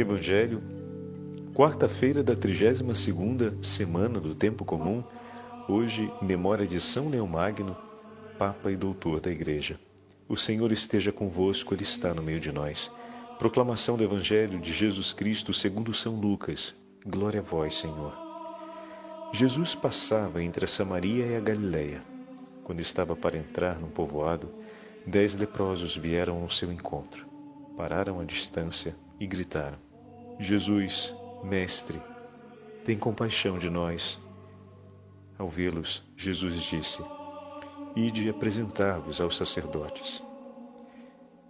Evangelho, quarta-feira da 32ª semana do tempo comum, hoje memória de São Leão Magno, Papa e Doutor da Igreja. O Senhor esteja convosco, Ele está no meio de nós. Proclamação do Evangelho de Jesus Cristo segundo São Lucas. Glória a vós, Senhor. Jesus passava entre a Samaria e a Galiléia. Quando estava para entrar num povoado, dez leprosos vieram ao seu encontro. Pararam à distância e gritaram: Jesus, Mestre, tem compaixão de nós. Ao vê-los, Jesus disse: Ide apresentar-vos aos sacerdotes.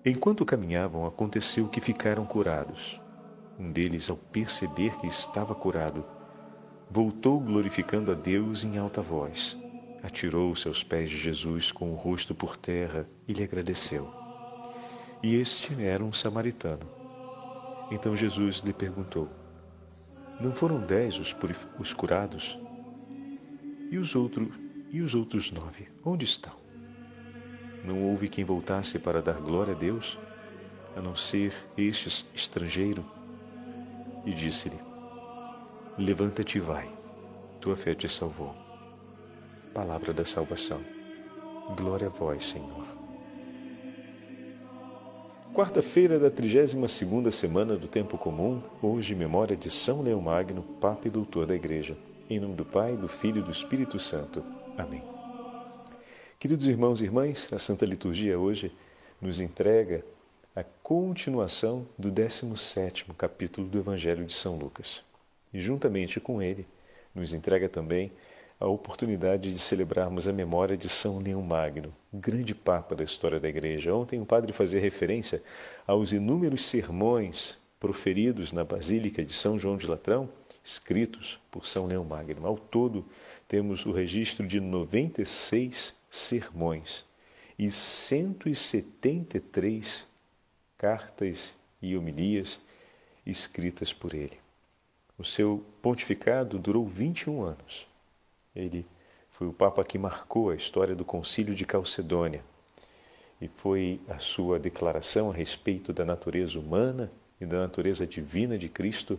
Enquanto caminhavam, aconteceu que ficaram curados. Um deles, ao perceber que estava curado, voltou glorificando a Deus em alta voz. Atirou-se aos pés de Jesus com o rosto por terra e lhe agradeceu. E este era um samaritano. Então Jesus lhe perguntou: Não foram dez os, os curados? E os, outros, e os outros nove, onde estão? Não houve quem voltasse para dar glória a Deus, a não ser este estrangeiro? E disse-lhe: Levanta-te e vai, tua fé te salvou. Palavra da salvação. Glória a vós, Senhor. Quarta-feira da 32ª semana do Tempo Comum, hoje memória de São Leão Magno, Papa e Doutor da Igreja. Em nome do Pai, do Filho e do Espírito Santo. Amém. Queridos irmãos e irmãs, a Santa Liturgia hoje nos entrega a continuação do 17º capítulo do Evangelho de São Lucas. E juntamente com ele, nos entrega também a oportunidade de celebrarmos a memória de São Leão Magno, grande papa da história da Igreja. Ontem o padre fazia referência aos inúmeros sermões proferidos na Basílica de São João de Latrão, escritos por São Leão Magno. Ao todo, temos o registro de 96 sermões e 173 cartas e homilias escritas por ele. O seu pontificado durou 21 anos. Ele foi o Papa que marcou a história do Concílio de Calcedônia e foi a sua declaração a respeito da natureza humana e da natureza divina de Cristo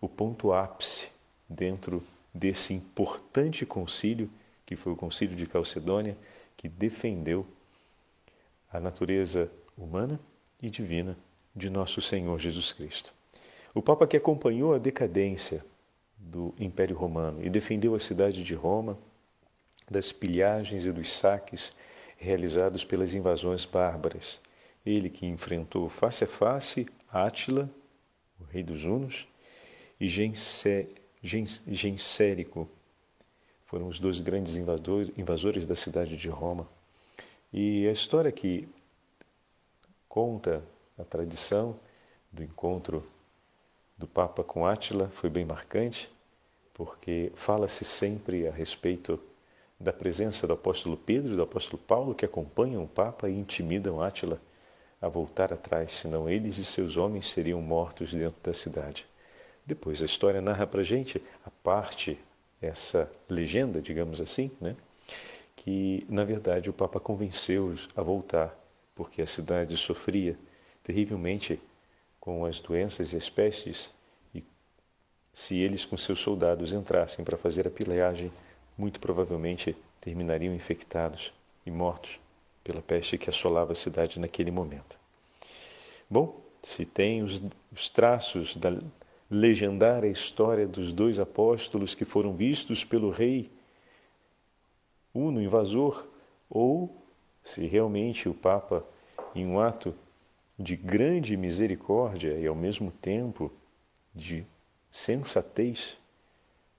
o ponto ápice dentro desse importante concílio que foi o Concílio de Calcedônia, que defendeu a natureza humana e divina de nosso Senhor Jesus Cristo. O Papa que acompanhou a decadência do Império Romano e defendeu a cidade de Roma das pilhagens e dos saques realizados pelas invasões bárbaras. Ele que enfrentou face a face Átila, o rei dos Hunos, e Gensérico, foram os dois grandes invasores da cidade de Roma. E a história que conta a tradição do encontro do Papa com Átila foi bem marcante, porque fala-se sempre a respeito da presença do apóstolo Pedro e do apóstolo Paulo que acompanham o Papa e intimidam Átila a voltar atrás, senão eles e seus homens seriam mortos dentro da cidade. Depois a história narra para gente a parte, essa legenda, digamos assim, né? que na verdade o Papa convenceu-os a voltar, porque a cidade sofria terrivelmente com as doenças e as pestes, e se eles com seus soldados entrassem para fazer a pilhagem, muito provavelmente terminariam infectados e mortos pela peste que assolava a cidade naquele momento. Bom, se tem os, os traços da legendária história dos dois apóstolos que foram vistos pelo rei Uno invasor, ou se realmente o Papa, em um ato de grande misericórdia e ao mesmo tempo de sensatez,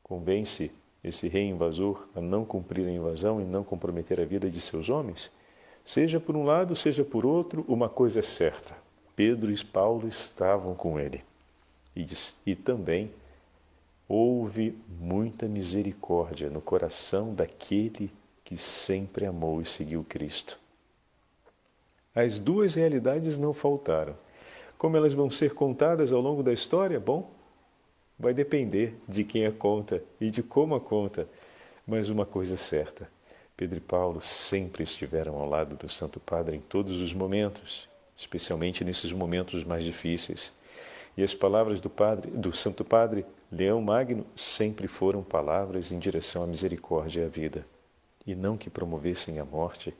convence esse rei invasor a não cumprir a invasão e não comprometer a vida de seus homens? Seja por um lado, seja por outro, uma coisa é certa: Pedro e Paulo estavam com ele. E, e também houve muita misericórdia no coração daquele que sempre amou e seguiu Cristo. As duas realidades não faltaram. Como elas vão ser contadas ao longo da história? Bom, vai depender de quem a conta e de como a conta. Mas uma coisa é certa: Pedro e Paulo sempre estiveram ao lado do Santo Padre em todos os momentos, especialmente nesses momentos mais difíceis. E as palavras do Padre, do Santo Padre Leão Magno sempre foram palavras em direção à misericórdia e à vida, e não que promovessem a morte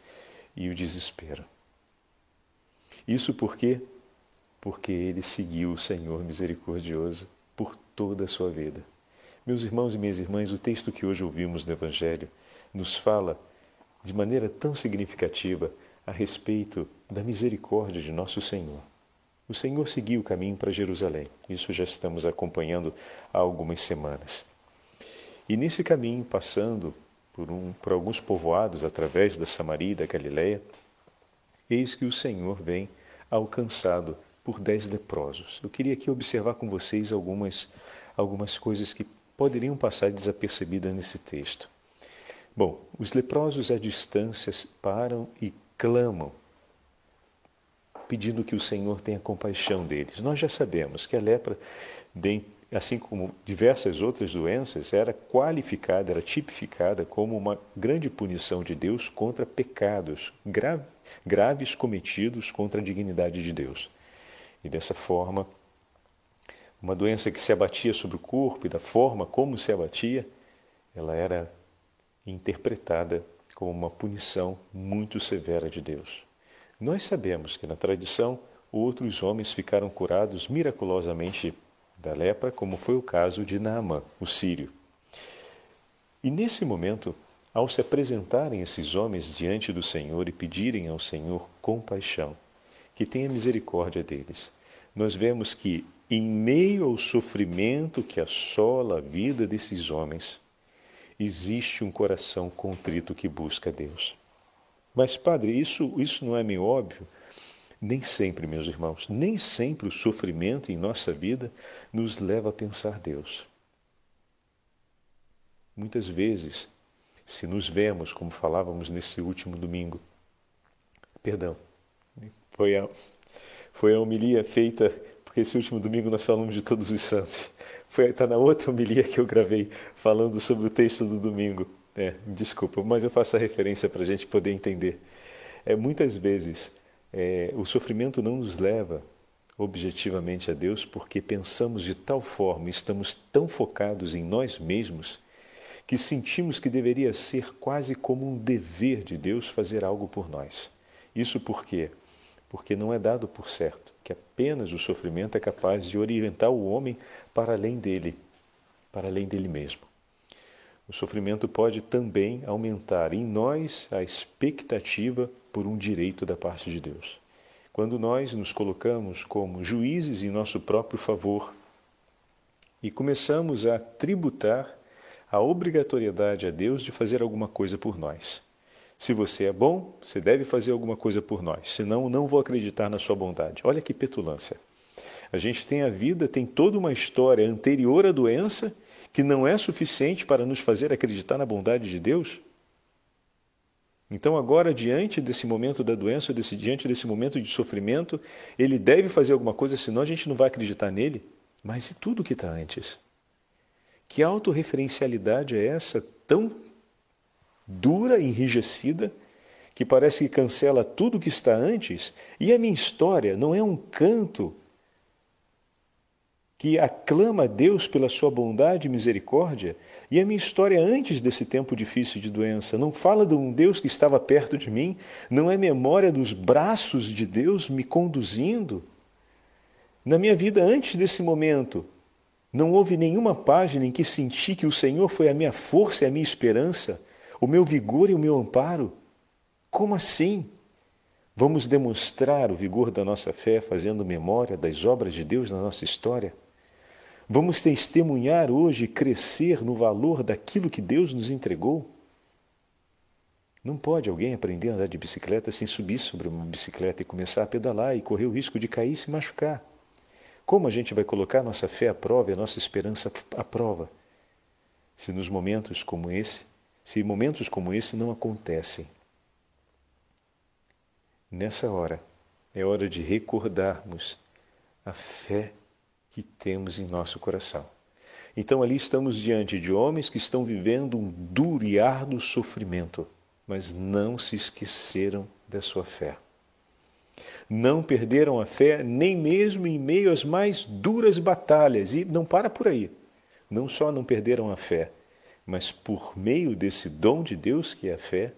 e o desespero. Isso por quê? Porque ele seguiu o Senhor misericordioso por toda a sua vida. Meus irmãos e minhas irmãs, o texto que hoje ouvimos no Evangelho nos fala de maneira tão significativa a respeito da misericórdia de nosso Senhor. O Senhor seguiu o caminho para Jerusalém. Isso já estamos acompanhando há algumas semanas. E nesse caminho, passando por, um, por alguns povoados através da Samaria e da Galiléia, eis que o Senhor vem alcançado por dez leprosos. Eu queria aqui observar com vocês algumas, algumas coisas que poderiam passar desapercebidas nesse texto. Bom, os leprosos à distância param e clamam, pedindo que o Senhor tenha compaixão deles. Nós já sabemos que a lepra, assim como diversas outras doenças, era qualificada, era tipificada como uma grande punição de Deus contra pecados graves cometidos contra a dignidade de Deus. E dessa forma, uma doença que se abatia sobre o corpo e da forma como se abatia, ela era interpretada como uma punição muito severa de Deus. Nós sabemos que na tradição outros homens ficaram curados miraculosamente da lepra, como foi o caso de Naamã, o sírio. E nesse momento, ao se apresentarem esses homens diante do Senhor e pedirem ao Senhor compaixão, que tenha misericórdia deles, nós vemos que, em meio ao sofrimento que assola a vida desses homens, existe um coração contrito que busca Deus. Mas, Padre, isso, isso não é meio óbvio? Nem sempre, meus irmãos, nem sempre o sofrimento em nossa vida nos leva a pensar Deus. Muitas vezes, se nos vemos, como falávamos nesse último domingo, perdão, foi a, foi a homilia feita, porque esse último domingo nós falamos de todos os santos. Está na outra homilia que eu gravei falando sobre o texto do domingo. É, desculpa, mas eu faço a referência para a gente poder entender. É, muitas vezes é, o sofrimento não nos leva objetivamente a Deus porque pensamos de tal forma, estamos tão focados em nós mesmos, que sentimos que deveria ser quase como um dever de Deus fazer algo por nós. Isso por quê? Porque não é dado por certo que apenas o sofrimento é capaz de orientar o homem para além dele, para além dele mesmo. O sofrimento pode também aumentar em nós a expectativa por um direito da parte de Deus. Quando nós nos colocamos como juízes em nosso próprio favor e começamos a tributar a obrigatoriedade a Deus de fazer alguma coisa por nós. Se você é bom, você deve fazer alguma coisa por nós, senão não vou acreditar na sua bondade. Olha que petulância. A gente tem a vida, tem toda uma história anterior à doença que não é suficiente para nos fazer acreditar na bondade de Deus? Então, agora, diante desse momento da doença, desse, diante desse momento de sofrimento, ele deve fazer alguma coisa, senão a gente não vai acreditar nele. Mas e tudo que está antes? Que autorreferencialidade é essa tão dura, enrijecida, que parece que cancela tudo que está antes, e a minha história não é um canto que aclama a Deus pela sua bondade e misericórdia, e a minha história antes desse tempo difícil de doença não fala de um Deus que estava perto de mim, não é memória dos braços de Deus me conduzindo. Na minha vida antes desse momento, não houve nenhuma página em que senti que o Senhor foi a minha força e a minha esperança, o meu vigor e o meu amparo? Como assim? Vamos demonstrar o vigor da nossa fé fazendo memória das obras de Deus na nossa história? Vamos testemunhar hoje e crescer no valor daquilo que Deus nos entregou? Não pode alguém aprender a andar de bicicleta sem subir sobre uma bicicleta e começar a pedalar e correr o risco de cair e se machucar. Como a gente vai colocar nossa fé à prova e a nossa esperança à prova? Se nos momentos como esse se momentos como esse não acontecem. Nessa hora, é hora de recordarmos a fé que temos em nosso coração. Então, ali estamos diante de homens que estão vivendo um duro e árduo sofrimento, mas não se esqueceram da sua fé. Não perderam a fé nem mesmo em meio às mais duras batalhas. E não para por aí. Não só não perderam a fé, mas por meio desse dom de Deus que é a fé,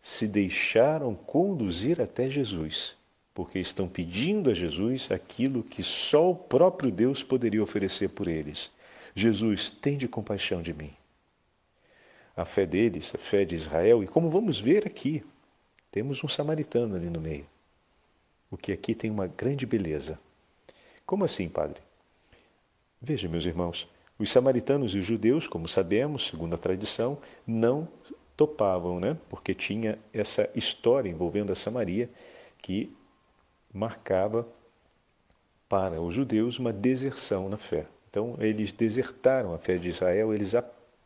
se deixaram conduzir até Jesus, porque estão pedindo a Jesus aquilo que só o próprio Deus poderia oferecer por eles. Jesus, tende compaixão de mim. A fé deles, a fé de Israel, e como vamos ver aqui, temos um samaritano ali no meio. O que aqui tem uma grande beleza. Como assim, padre? Veja, meus irmãos, os samaritanos e os judeus, como sabemos, segundo a tradição, não topavam, né? porque tinha essa história envolvendo a Samaria que marcava para os judeus uma deserção na fé. Então, eles desertaram a fé de Israel, eles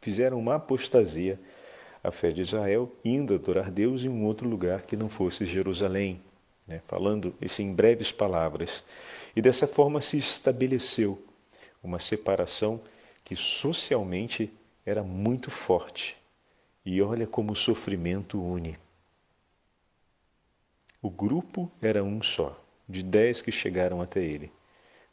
fizeram uma apostasia à fé de Israel, indo adorar Deus em um outro lugar que não fosse Jerusalém, né? falando isso em breves palavras. E dessa forma se estabeleceu uma separação que socialmente era muito forte. E olha como o sofrimento une. O grupo era um só, de dez que chegaram até ele,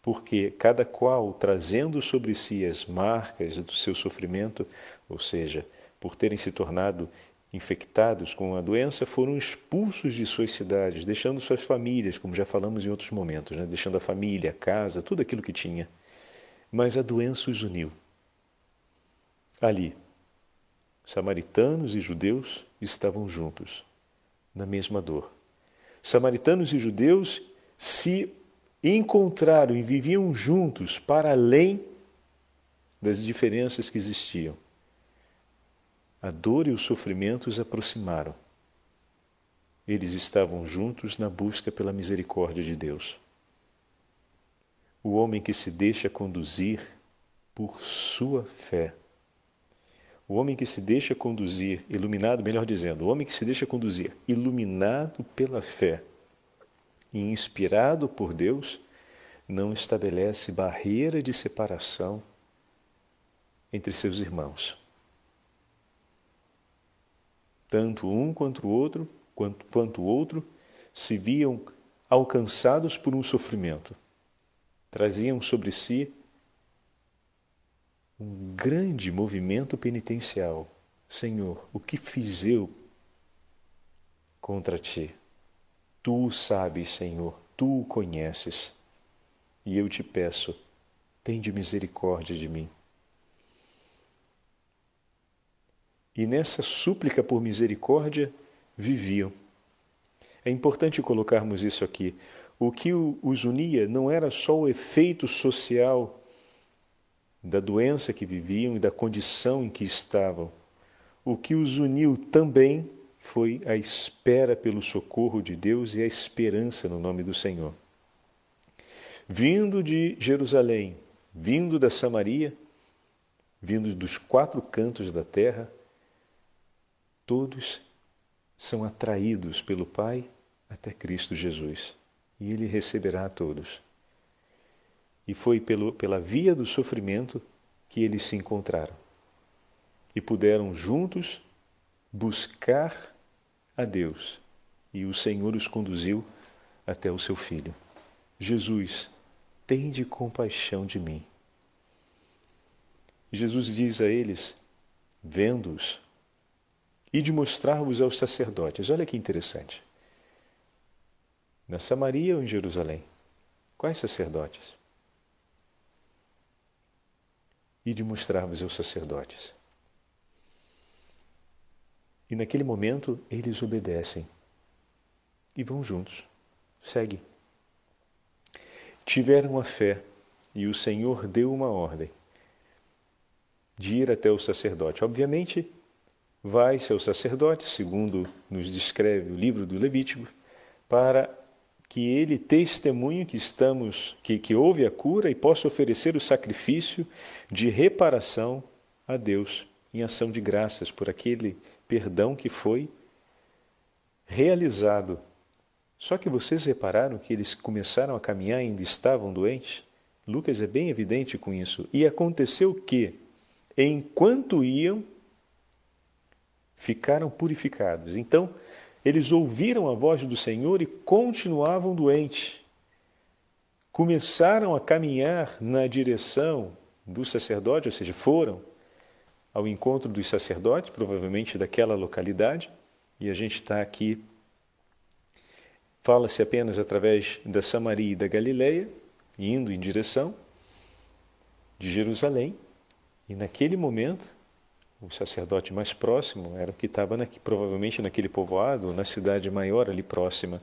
porque cada qual trazendo sobre si as marcas do seu sofrimento, ou seja, por terem se tornado infectados com a doença, foram expulsos de suas cidades, deixando suas famílias, como já falamos em outros momentos, né? deixando a família, a casa, tudo aquilo que tinha mas a doença os uniu. Ali, samaritanos e judeus estavam juntos, na mesma dor. Samaritanos e judeus se encontraram e viviam juntos para além das diferenças que existiam. A dor e o sofrimento os aproximaram. Eles estavam juntos na busca pela misericórdia de Deus o homem que se deixa conduzir por sua fé. O homem que se deixa conduzir, iluminado, melhor dizendo, o homem que se deixa conduzir, iluminado pela fé e inspirado por Deus, não estabelece barreira de separação entre seus irmãos. Tanto um quanto o outro, quanto, quanto o outro, se viam alcançados por um sofrimento traziam sobre si um grande movimento penitencial. Senhor, o que fiz eu contra ti? Tu sabes, Senhor, tu o conheces. E eu te peço, tende misericórdia de mim. E nessa súplica por misericórdia viviam. É importante colocarmos isso aqui. O que os unia não era só o efeito social da doença que viviam e da condição em que estavam. O que os uniu também foi a espera pelo socorro de Deus e a esperança no nome do Senhor. Vindo de Jerusalém, vindo da Samaria, vindo dos quatro cantos da terra, todos são atraídos pelo Pai até Cristo Jesus e ele receberá a todos. E foi pelo, pela via do sofrimento que eles se encontraram e puderam juntos buscar a Deus. E o Senhor os conduziu até o seu filho. Jesus, tende compaixão de mim. Jesus diz a eles, vendo-os, e de mostrar-vos aos sacerdotes. Olha que interessante na Samaria ou em Jerusalém? Quais sacerdotes? E de mostrar-vos aos sacerdotes. E naquele momento eles obedecem e vão juntos, seguem. Tiveram a fé e o Senhor deu uma ordem de ir até o sacerdote. Obviamente, vai-se ao sacerdote, segundo nos descreve o livro do Levítico, para que ele testemunhe que estamos, que, que houve a cura e possa oferecer o sacrifício de reparação a Deus em ação de graças por aquele perdão que foi realizado. Só que vocês repararam que eles começaram a caminhar e ainda estavam doentes? Lucas é bem evidente com isso. E aconteceu que, enquanto iam, ficaram purificados. Então, eles ouviram a voz do Senhor e continuavam doentes. Começaram a caminhar na direção do sacerdote, ou seja, foram ao encontro dos sacerdotes, provavelmente daquela localidade, e a gente está aqui. Fala-se apenas através da Samaria e da Galileia, indo em direção de Jerusalém, e naquele momento o sacerdote mais próximo era o que estava provavelmente naquele povoado, na cidade maior ali próxima.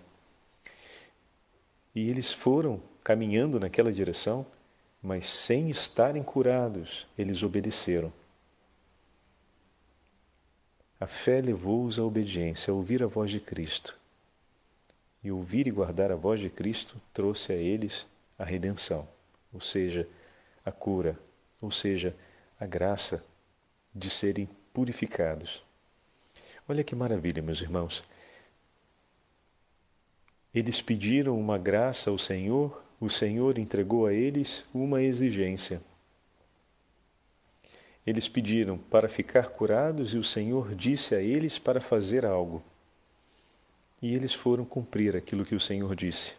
E eles foram caminhando naquela direção, mas sem estarem curados, eles obedeceram. A fé levou-os à obediência, a ouvir a voz de Cristo. E ouvir e guardar a voz de Cristo trouxe a eles a redenção, ou seja, a cura, ou seja, a graça de serem purificados. Olha que maravilha, meus irmãos. Eles pediram uma graça ao Senhor, o Senhor entregou a eles uma exigência. Eles pediram para ficar curados e o Senhor disse a eles para fazer algo. E eles foram cumprir aquilo que o Senhor disse.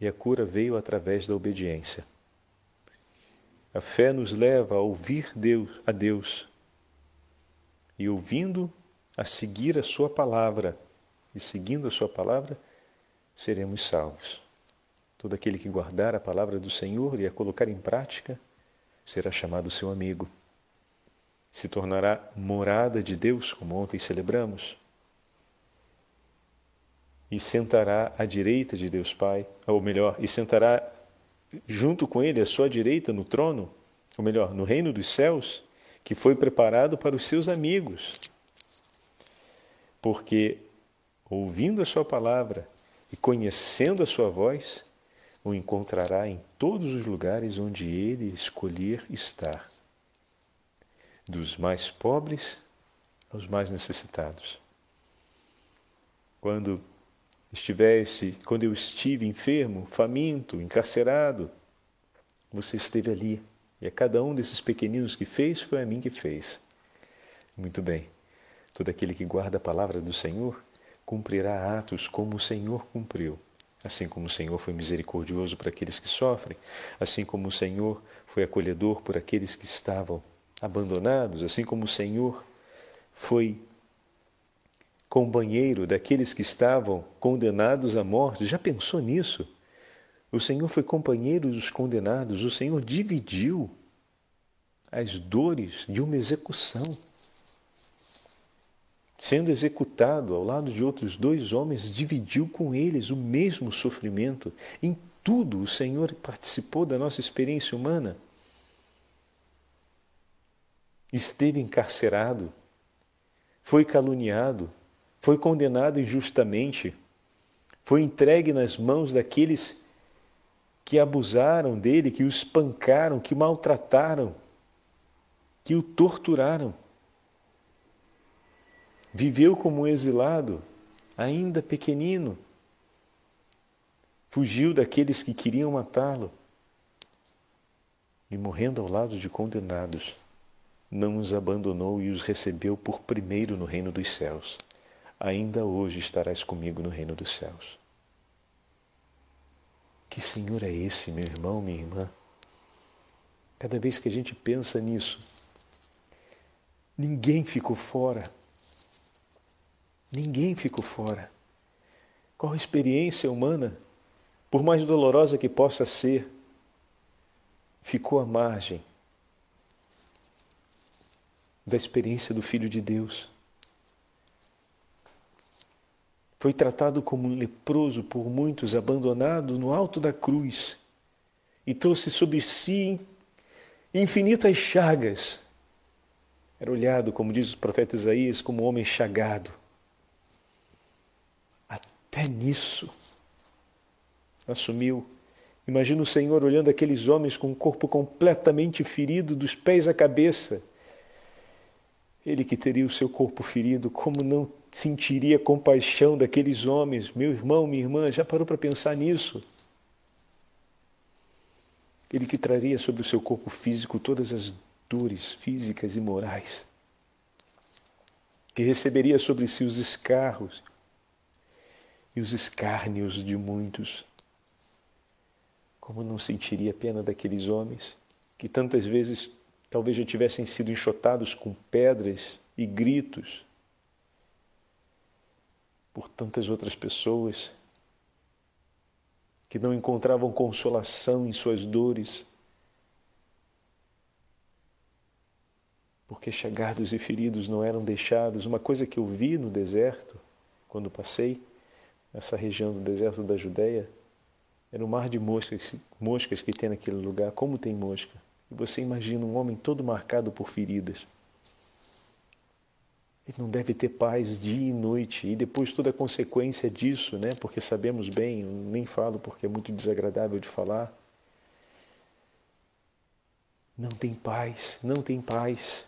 E a cura veio através da obediência. A fé nos leva a ouvir Deus, a Deus e ouvindo a seguir a sua palavra e seguindo a sua palavra seremos salvos. Todo aquele que guardar a palavra do Senhor e a colocar em prática será chamado seu amigo. Se tornará morada de Deus, como ontem celebramos. E sentará à direita de Deus Pai, ou melhor, e sentará junto com ele à sua direita no trono, ou melhor, no reino dos céus, que foi preparado para os seus amigos. Porque ouvindo a sua palavra e conhecendo a sua voz, o encontrará em todos os lugares onde ele escolher estar, dos mais pobres aos mais necessitados. Quando estivesse, quando eu estive enfermo, faminto, encarcerado, você esteve ali. E a cada um desses pequeninos que fez, foi a mim que fez. Muito bem. Todo aquele que guarda a palavra do Senhor cumprirá atos como o Senhor cumpriu. Assim como o Senhor foi misericordioso para aqueles que sofrem, assim como o Senhor foi acolhedor por aqueles que estavam abandonados, assim como o Senhor foi companheiro daqueles que estavam condenados à morte. Já pensou nisso? O Senhor foi companheiro dos condenados, o Senhor dividiu as dores de uma execução. Sendo executado ao lado de outros dois homens, dividiu com eles o mesmo sofrimento. Em tudo o Senhor participou da nossa experiência humana. Esteve encarcerado, foi caluniado, foi condenado injustamente, foi entregue nas mãos daqueles que abusaram dele, que o espancaram, que o maltrataram, que o torturaram. Viveu como um exilado, ainda pequenino. Fugiu daqueles que queriam matá-lo. E morrendo ao lado de condenados, não os abandonou e os recebeu por primeiro no reino dos céus ainda hoje estarás comigo no reino dos céus. Que Senhor é esse, meu irmão, minha irmã? Cada vez que a gente pensa nisso, ninguém ficou fora. Ninguém ficou fora. Qual a experiência humana, por mais dolorosa que possa ser, ficou à margem da experiência do Filho de Deus Foi tratado como leproso por muitos, abandonado no alto da cruz, e trouxe sobre si infinitas chagas. Era olhado, como diz o profeta Isaías, como um homem chagado. Até nisso assumiu. Imagina o Senhor olhando aqueles homens com o corpo completamente ferido, dos pés à cabeça. Ele que teria o seu corpo ferido, como não sentiria compaixão daqueles homens. Meu irmão, minha irmã, já parou para pensar nisso? Ele que traria sobre o seu corpo físico todas as dores físicas e morais. que receberia sobre si os escarros e os escárnios de muitos. Como não sentiria pena daqueles homens que tantas vezes talvez já tivessem sido enxotados com pedras e gritos por tantas outras pessoas que não encontravam consolação em suas dores, porque chegados e feridos não eram deixados. Uma coisa que eu vi no deserto, quando passei nessa região do deserto da Judéia, era o mar de moscas, moscas que tem naquele lugar. Como tem mosca? E você imagina um homem todo marcado por feridas. Ele não deve ter paz dia e noite. E depois toda a consequência disso, né? Porque sabemos bem, nem falo porque é muito desagradável de falar. Não tem paz, não tem paz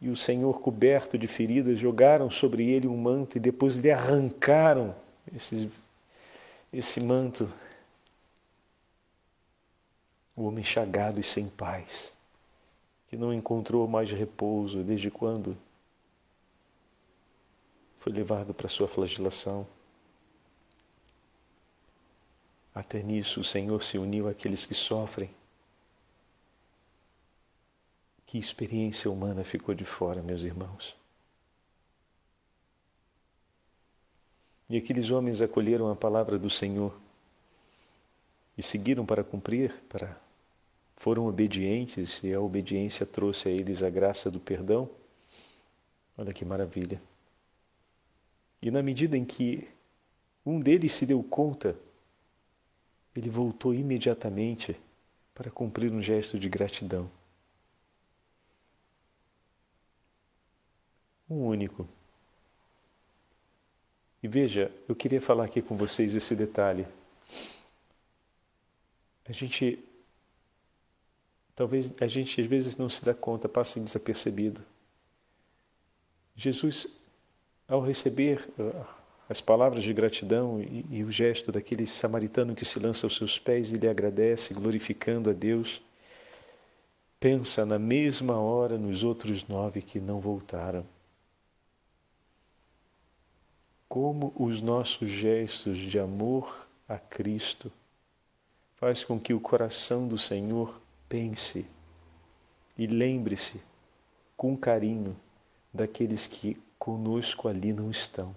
e o Senhor, coberto de feridas, jogaram sobre ele um manto e depois lhe arrancaram esse, esse manto. O homem chagado e sem paz, que não encontrou mais repouso desde quando foi levado para sua flagelação. Até nisso o Senhor se uniu àqueles que sofrem que experiência humana ficou de fora, meus irmãos? E aqueles homens acolheram a palavra do Senhor e seguiram para cumprir, para foram obedientes e a obediência trouxe a eles a graça do perdão. Olha que maravilha. E na medida em que um deles se deu conta, ele voltou imediatamente para cumprir um gesto de gratidão. um único. E veja, eu queria falar aqui com vocês esse detalhe. A gente talvez a gente às vezes não se dá conta, passa desapercebido. Jesus, ao receber uh, as palavras de gratidão e, e, o gesto daquele samaritano que se lança aos seus pés e lhe agradece, glorificando a Deus, pensa na mesma hora nos outros nove que não voltaram como os nossos gestos de amor a Cristo faz com que o coração do Senhor pense e lembre-se com carinho daqueles que conosco ali não estão.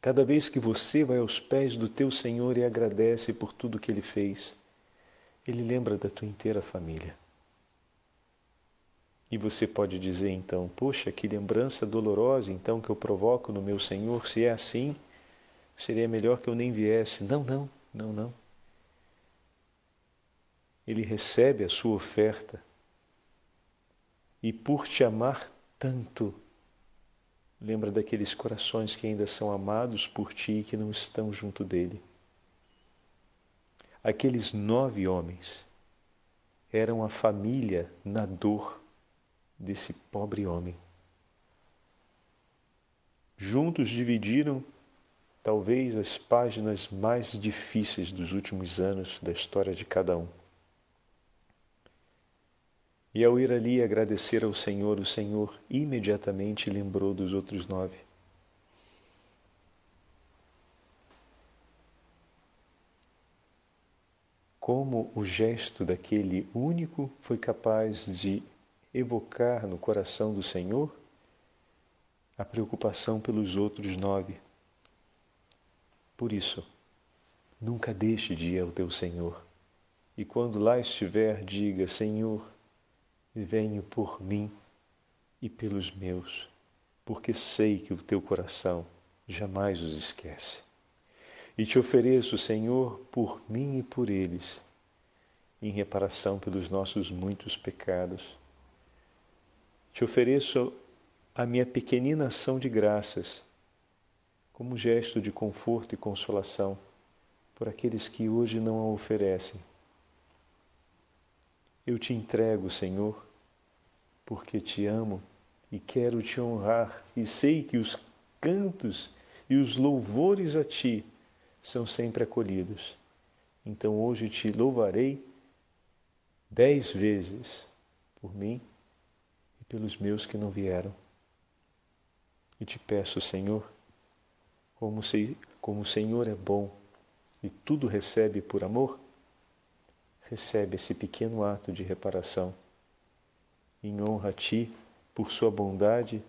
Cada vez que você vai aos pés do teu Senhor e agradece por tudo que ele fez, ele lembra da tua inteira família. E você pode dizer então, poxa, que lembrança dolorosa então que eu provoco no meu Senhor, se é assim, seria melhor que eu nem viesse. Não, não, não, não. Ele recebe a sua oferta e por te amar tanto, lembra daqueles corações que ainda são amados por ti e que não estão junto dele. Aqueles nove homens eram a família na dor desse pobre homem. Juntos dividiram talvez as páginas mais difíceis dos últimos anos da história de cada um. E ao ir ali agradecer ao Senhor, o Senhor imediatamente lembrou dos outros nove. Como o gesto daquele único foi capaz de evocar no coração do Senhor a preocupação pelos outros nove. Por isso, nunca deixe de ir ao teu Senhor. E quando lá estiver, diga: Senhor, venho por mim e pelos meus, porque sei que o teu coração jamais os esquece. E te ofereço, Senhor, por mim e por eles, em reparação pelos nossos muitos pecados te ofereço a minha pequenina ação de graças, como gesto de conforto e consolação por aqueles que hoje não a oferecem. Eu te entrego, Senhor, porque te amo e quero te honrar, e sei que os cantos e os louvores a ti são sempre acolhidos. Então hoje te louvarei dez vezes por mim pelos meus que não vieram. E te peço, Senhor, como, se, como o Senhor é bom e tudo recebe por amor, recebe esse pequeno ato de reparação em honra a Ti por Sua bondade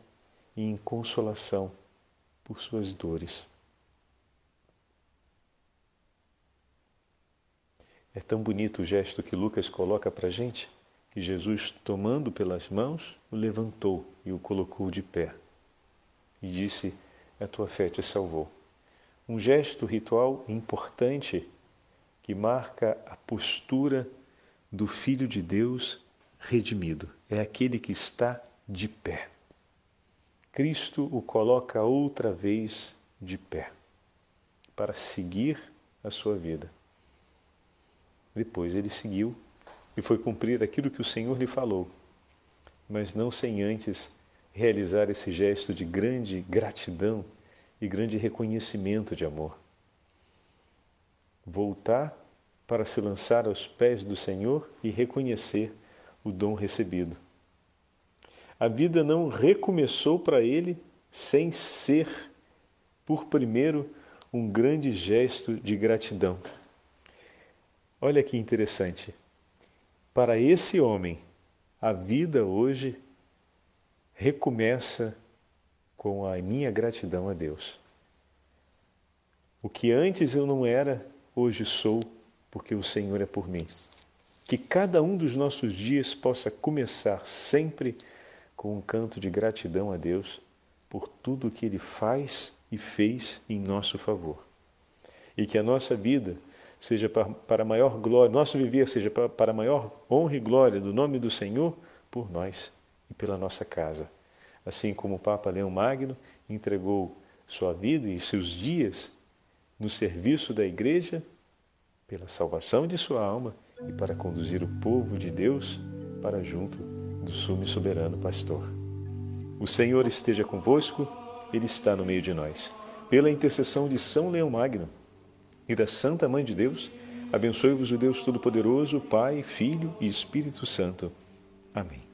e em consolação por Suas dores. É tão bonito o gesto que Lucas coloca para a gente, que Jesus, tomando pelas mãos, o levantou e o colocou de pé. E disse: A tua fé te salvou. Um gesto ritual importante que marca a postura do Filho de Deus redimido. É aquele que está de pé. Cristo o coloca outra vez de pé para seguir a sua vida. Depois ele seguiu e foi cumprir aquilo que o Senhor lhe falou, mas não sem antes realizar esse gesto de grande gratidão e grande reconhecimento de amor. Voltar para se lançar aos pés do Senhor e reconhecer o dom recebido. A vida não recomeçou para ele sem ser, por primeiro, um grande gesto de gratidão. Olha que interessante. Para esse homem, a vida hoje recomeça com a minha gratidão a Deus. O que antes eu não era, hoje sou, porque o Senhor é por mim. Que cada um dos nossos dias possa começar sempre com um canto de gratidão a Deus por tudo o que Ele faz e fez em nosso favor. E que a nossa vida seja para maior glória, nosso viver seja para maior honra e glória do nome do Senhor por nós e pela nossa casa. Assim como o Papa Leão Magno entregou sua vida e seus dias no serviço da Igreja, pela salvação de sua alma e para conduzir o povo de Deus para junto do sumo e soberano pastor. O Senhor esteja convosco, Ele está no meio de nós. Pela intercessão de São Leão Magno, e da Santa Mãe de Deus, abençoe-vos o Deus Todo-Poderoso, Pai, Filho e Espírito Santo. Amém.